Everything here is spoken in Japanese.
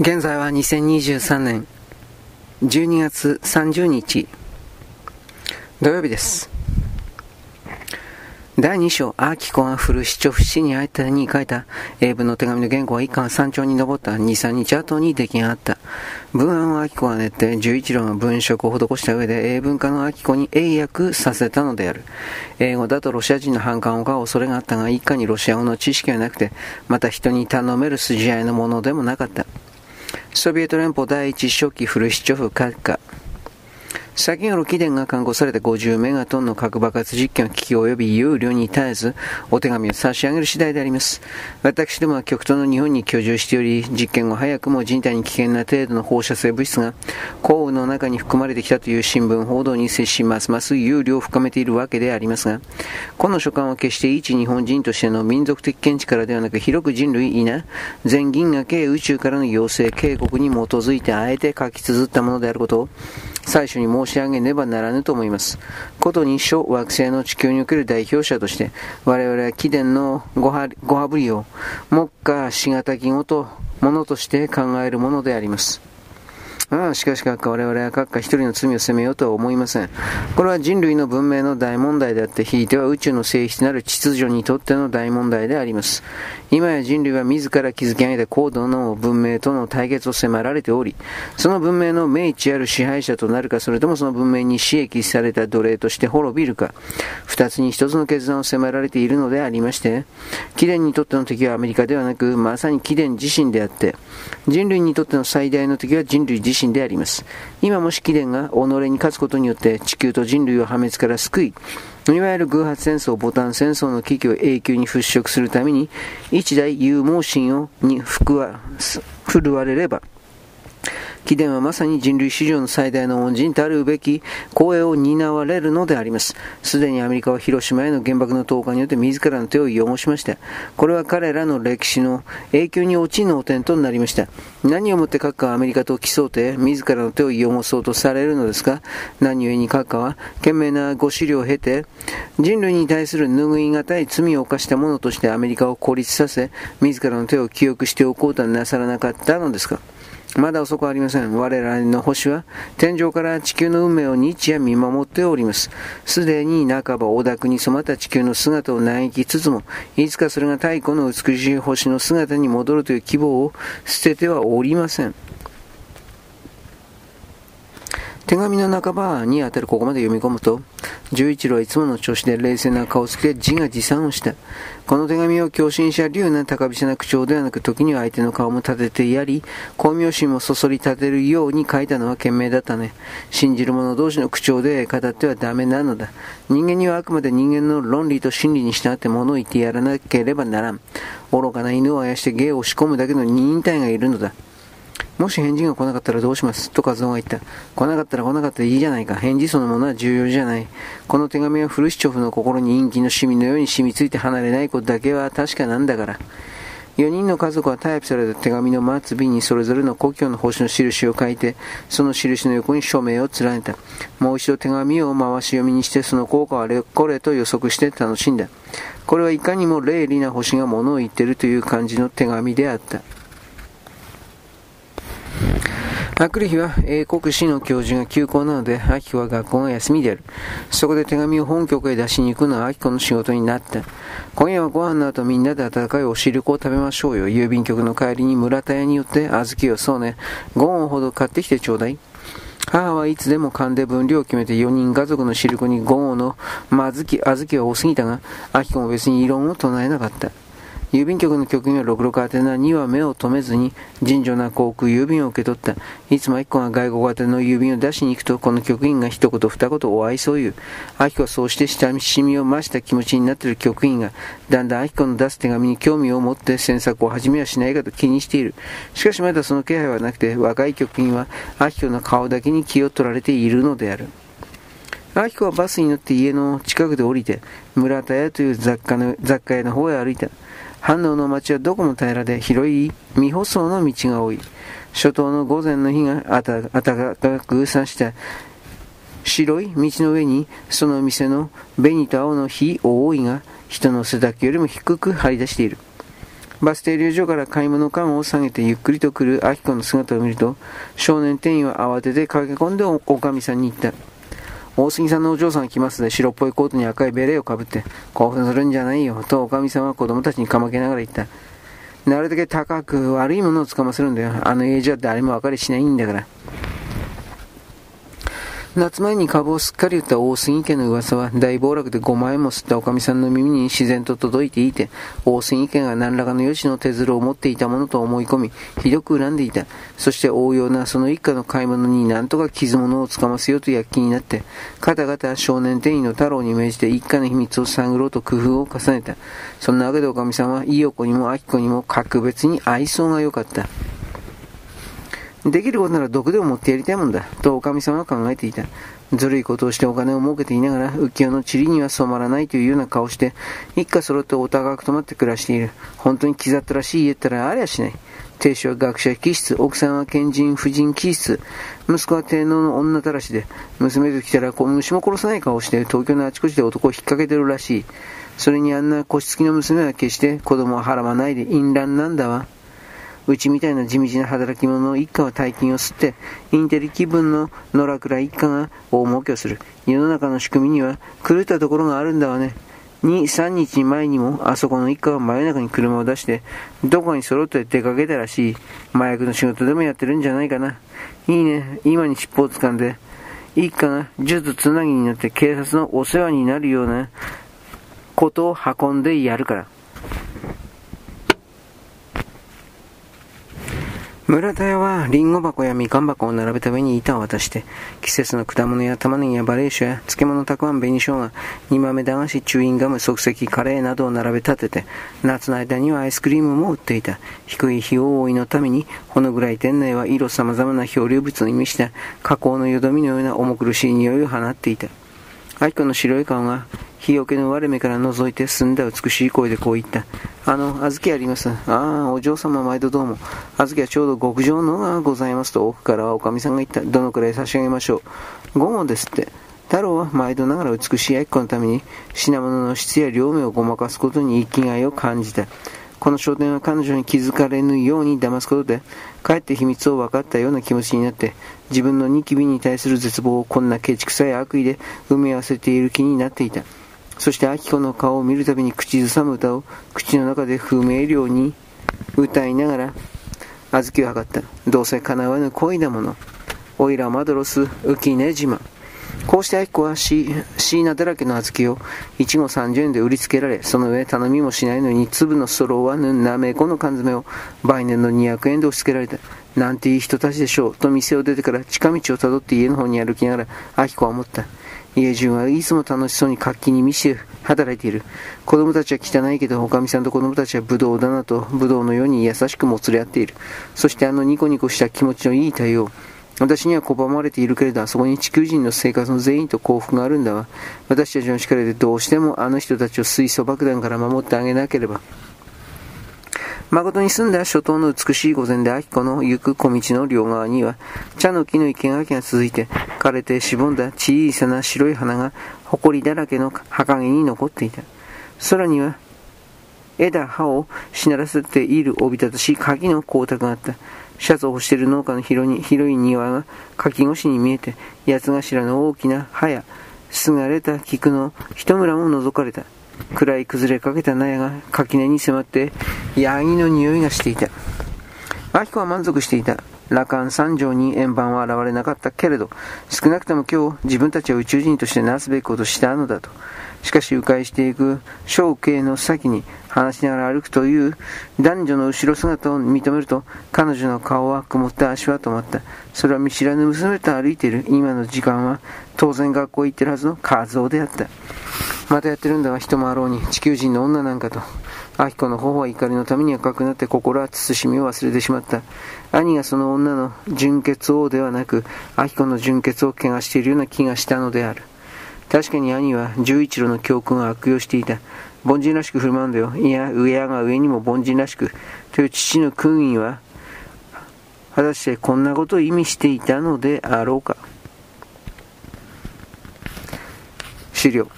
現在は2023年12月30日土曜日です第2章、アーキコがフルシチョフ氏に相手に書いた英文の手紙の原稿は一巻山頂に登った2、3日後に出来上がった。文案をアキコが練って11論の文章を施した上で英文化のアキコに英訳させたのである。英語だとロシア人の反感を買う恐れがあったが、一家にロシア語の知識はなくて、また人に頼める筋合いのものでもなかった。ソビエト連邦第一初期フルシチョフ閣下。先ほど貴殿が刊行された50メガトンの核爆発実験の危機及び有料に絶えず、お手紙を差し上げる次第であります。私どもは極東の日本に居住しており、実験後早くも人体に危険な程度の放射性物質が降雨の中に含まれてきたという新聞報道に接し、ますます有料を深めているわけでありますが、この書簡は決して一日本人としての民族的見地からではなく、広く人類いな、全銀河系宇宙からの要請警告に基づいてあえて書き綴ったものであることを、最初に申し上げねばならぬと思います。ことに小惑星の地球における代表者として、我々は貴殿のごはごはぶりを、目下しがたきごと、ものとして考えるものであります。ああ、しかし閣下、我々は閣下一人の罪を責めようとは思いません。これは人類の文明の大問題であって、ひいては宇宙の性質なる秩序にとっての大問題であります。今や人類は自ら築き上げた高度の文明との対決を迫られており、その文明の明知ある支配者となるか、それともその文明に刺激された奴隷として滅びるか、二つに一つの決断を迫られているのでありまして、貴殿にとっての敵はアメリカではなく、まさに貴殿自身であって、人類にとっての最大の敵は人類自身身であります。今もし貴殿が己に勝つことによって地球と人類を破滅から救い、いわゆる偶発戦争、ボタン戦争の危機を永久に払拭するために、一代勇猛心をに服は振るわれれば、貴殿はまさに人類史上の最大の恩人たるべき光栄を担われるのであります。すでにアメリカは広島への原爆の投下によって自らの手を汚しました。これは彼らの歴史の永久に落ちの点となりました。何をもって閣下はアメリカと競うて自らの手を汚そうとされるのですか何故に閣下は懸命なご資料を経て人類に対する拭い難い罪を犯した者としてアメリカを孤立させ自らの手を記憶しておこうとはなさらなかったのですかまだ遅くありません。我らの星は天井から地球の運命を日夜見守っております。すでに半ば大濁に染まった地球の姿を嘆きつつも、いつかそれが太古の美しい星の姿に戻るという希望を捨ててはおりません。手紙の半ばにあたるここまで読み込むと、十一郎はいつもの調子で冷静な顔つきで自画自賛をした。この手紙を狂信者流な高飛車な口調ではなく、時には相手の顔も立ててやり、巧妙心もそそり立てるように書いたのは賢明だったね。信じる者同士の口調で語ってはダメなのだ。人間にはあくまで人間の論理と真理に従って物を言ってやらなければならん。愚かな犬をあやして芸を仕込むだけの忍耐がいるのだ。もし返事が来なかったらどうします？と和夫が言った。来なかったら来なかったでいいじゃないか。返事そのものは重要じゃない。この手紙はフルシチョフの心に陰気のシミのように染みついて離れないことだけは確かなんだから。4人の家族はタイプされた手紙の末尾にそれぞれの故郷の星の印を書いて、その印の横に署名を連ねた。もう一度手紙を回し読みにして、その効果はこれと予測して楽しんだ。これはいかにも霊理な星が物を言っているという感じの手紙であった。あくる日は英国史の教授が休校なので、秋子は学校が休みである。そこで手紙を本局へ出しに行くのは秋子の仕事になった。今夜はご飯の後みんなで温かいお汁粉を食べましょうよ。郵便局の帰りに村田屋によって小豆をそうね、5本ほど買ってきてちょうだい。母はいつでも勘で分量を決めて4人家族の汁粉に5本のまずき小豆は多すぎたが、秋子も別に異論を唱えなかった。郵便局の局員はろくろか宛てなには目を留めずに尋常な航空郵便を受け取った。いつも明子が外国宛ての郵便を出しに行くと、この局員が一言二言お愛想を言う。明子はそうして親しみを増した気持ちになっている局員が、だんだん明子の出す手紙に興味を持って詮索を始めはしないかと気にしている。しかしまだその気配はなくて、若い局員は明子の顔だけに気を取られているのである。明子はバスに乗って家の近くで降りて、村田屋という雑貨の雑貨屋の方へ歩いた。反応の町はどこも平らで広い未舗装の道が多い。初冬の午前の日が暖かくさした白い道の上にその店の紅と青の火多いが人の背丈よりも低く張り出している。バス停留所から買い物カゴを下げてゆっくりと来る明子の姿を見ると、少年店員は慌てて駆け込んでおかみさんに言った。大杉さんのお嬢さんが来ますで、白っぽいコートに赤いベレーをかぶって、興奮するんじゃないよ、とおかみさんは子供たちにかまけながら言った。なるだけ高く悪いものをつかませるんだよ。あの家じゃ誰も分かりしないんだから。夏前に株をすっかり売った大杉家の噂は大暴落で5万円も吸ったおかみさんの耳に自然と届いていて、大杉家が何らかの吉の手づるを持っていたものと思い込み、ひどく恨んでいた。そして応用なその一家の買い物に何とか傷物をつかませようと躍起になって、方々少年店員の太郎に命じて一家の秘密を探ろうと工夫を重ねた。そんなわけでおかみさんは、いいお子にもあき子にも格別に愛想が良かった。できることなら毒でも持ってやりたいもんだ、とおかみさんは考えていた。ずるいことをしてお金を儲けていながら、浮世の塵には染まらないというような顔して、一家揃ってお高く泊まって暮らしている。本当に刻ったらしい家ったらありゃしない。亭主は学者気質、奥さんは賢人婦人気質、息子は低能の女たらしで、娘と来たら虫も殺さない顔をして、東京のあちこちで男を引っ掛けてるらしい。それにあんな腰つきの娘は決して子供をはらまないで淫乱なんだわ。うちみたいな地道な働き者の一家は大金を吸って、インテリ気分の野良倉一家が大儲けをする。世の中の仕組みには狂ったところがあるんだわね。2、3日前にも、あそこの一家は真夜中に車を出して、どこに揃って出かけたらしい。麻薬の仕事でもやってるんじゃないかな。いいね、今に尻尾を掴んで、一家が術つなぎになって警察のお世話になるようなことを運んでやるから。村田屋はリンゴ箱やみかん箱を並べた上に板を渡して、季節の果物や玉ねぎやバレー酒や漬物たくあん紅生姜、煮豆駄菓子、チューインガム、即席カレーなどを並べ立てて、夏の間にはアイスクリームも売っていた。低い費用多いのために、ほのぐらい店内は色様々な漂流物を意味した加工のよどみのような重苦しい匂いを放っていた。愛子の白い顔が日よけの割れ目から覗いて澄んだ美しい声でこう言った。あの、小豆あります。ああ、お嬢様毎度どうも。小豆はちょうど極上のがございますと奥からはおかみさんが言った。どのくらい差し上げましょう。午後ですって。太郎は毎度ながら美しい愛子のために品物の質や両目をごまかすことに生きがいを感じた。この商店は彼女に気づかれぬように騙すことで、かえって秘密を分かったような気持ちになって、自分のニキビに対する絶望をこんなケチくさい悪意で埋め合わせている気になっていた。そして秋子の顔を見るたびに口ずさむ歌を口の中で不明瞭に歌いながら小豆を測った。どうせ叶わぬ恋だもの。おいらマドロス、浮き根島。こうして秋子はシーナだらけの小豆を1号30円で売りつけられ、その上頼みもしないのに粒のそろわぬなめこの缶詰を売年の200円で押し付けられた。なんていい人たちでしょう。と店を出てから近道をたどって家の方に歩きながら、秋子は思った。家中はいつも楽しそうに活気に満ちて働いている。子供たちは汚いけど、おかみさんと子供たちはブドウだなと、ブドウのように優しくもつれ合っている。そしてあのニコニコした気持ちのいい対応。私には拒まれているけれど、あそこに地球人の生活の全員と幸福があるんだわ。私たちの力でどうしてもあの人たちを水素爆弾から守ってあげなければ。誠に澄んだ初冬の美しい午前で秋子の行く小道の両側には、茶の木の生垣が続いて、枯れてしぼんだ小さな白い花が、埃だらけの墓毛に残っていた。空には、枝葉をしならせているおびただしい鍵の光沢があった。シャツを干している農家の広に広い庭が柿越しに見えて、八頭の大きな葉や、すがれた菊の一村も覗かれた。暗い崩れかけた納屋が垣根に迫って、ヤギの匂いがしていた。明子は満足していた。羅漢三条に円盤は現れなかったけれど、少なくとも今日自分たちは宇宙人としてなすべきことしたのだと。しかし迂回していく小径の先に話しながら歩くという男女の後ろ姿を認めると彼女の顔は曇った足は止まった。それは見知らぬ娘と歩いている今の時間は当然学校へ行ってるはずの和夫であった。またやってるんだわ人もあろうに地球人の女なんかと明子の頬は怒りのために赤くなって心は慎みを忘れてしまった。兄がその女の純血王ではなく明子の純血を怪我しているような気がしたのである。確かに兄は十一郎の教訓を悪用していた。凡人らしく振る舞うんだよ。いや、上が上にも凡人らしく。という父の訓位は、果たしてこんなことを意味していたのであろうか。資料。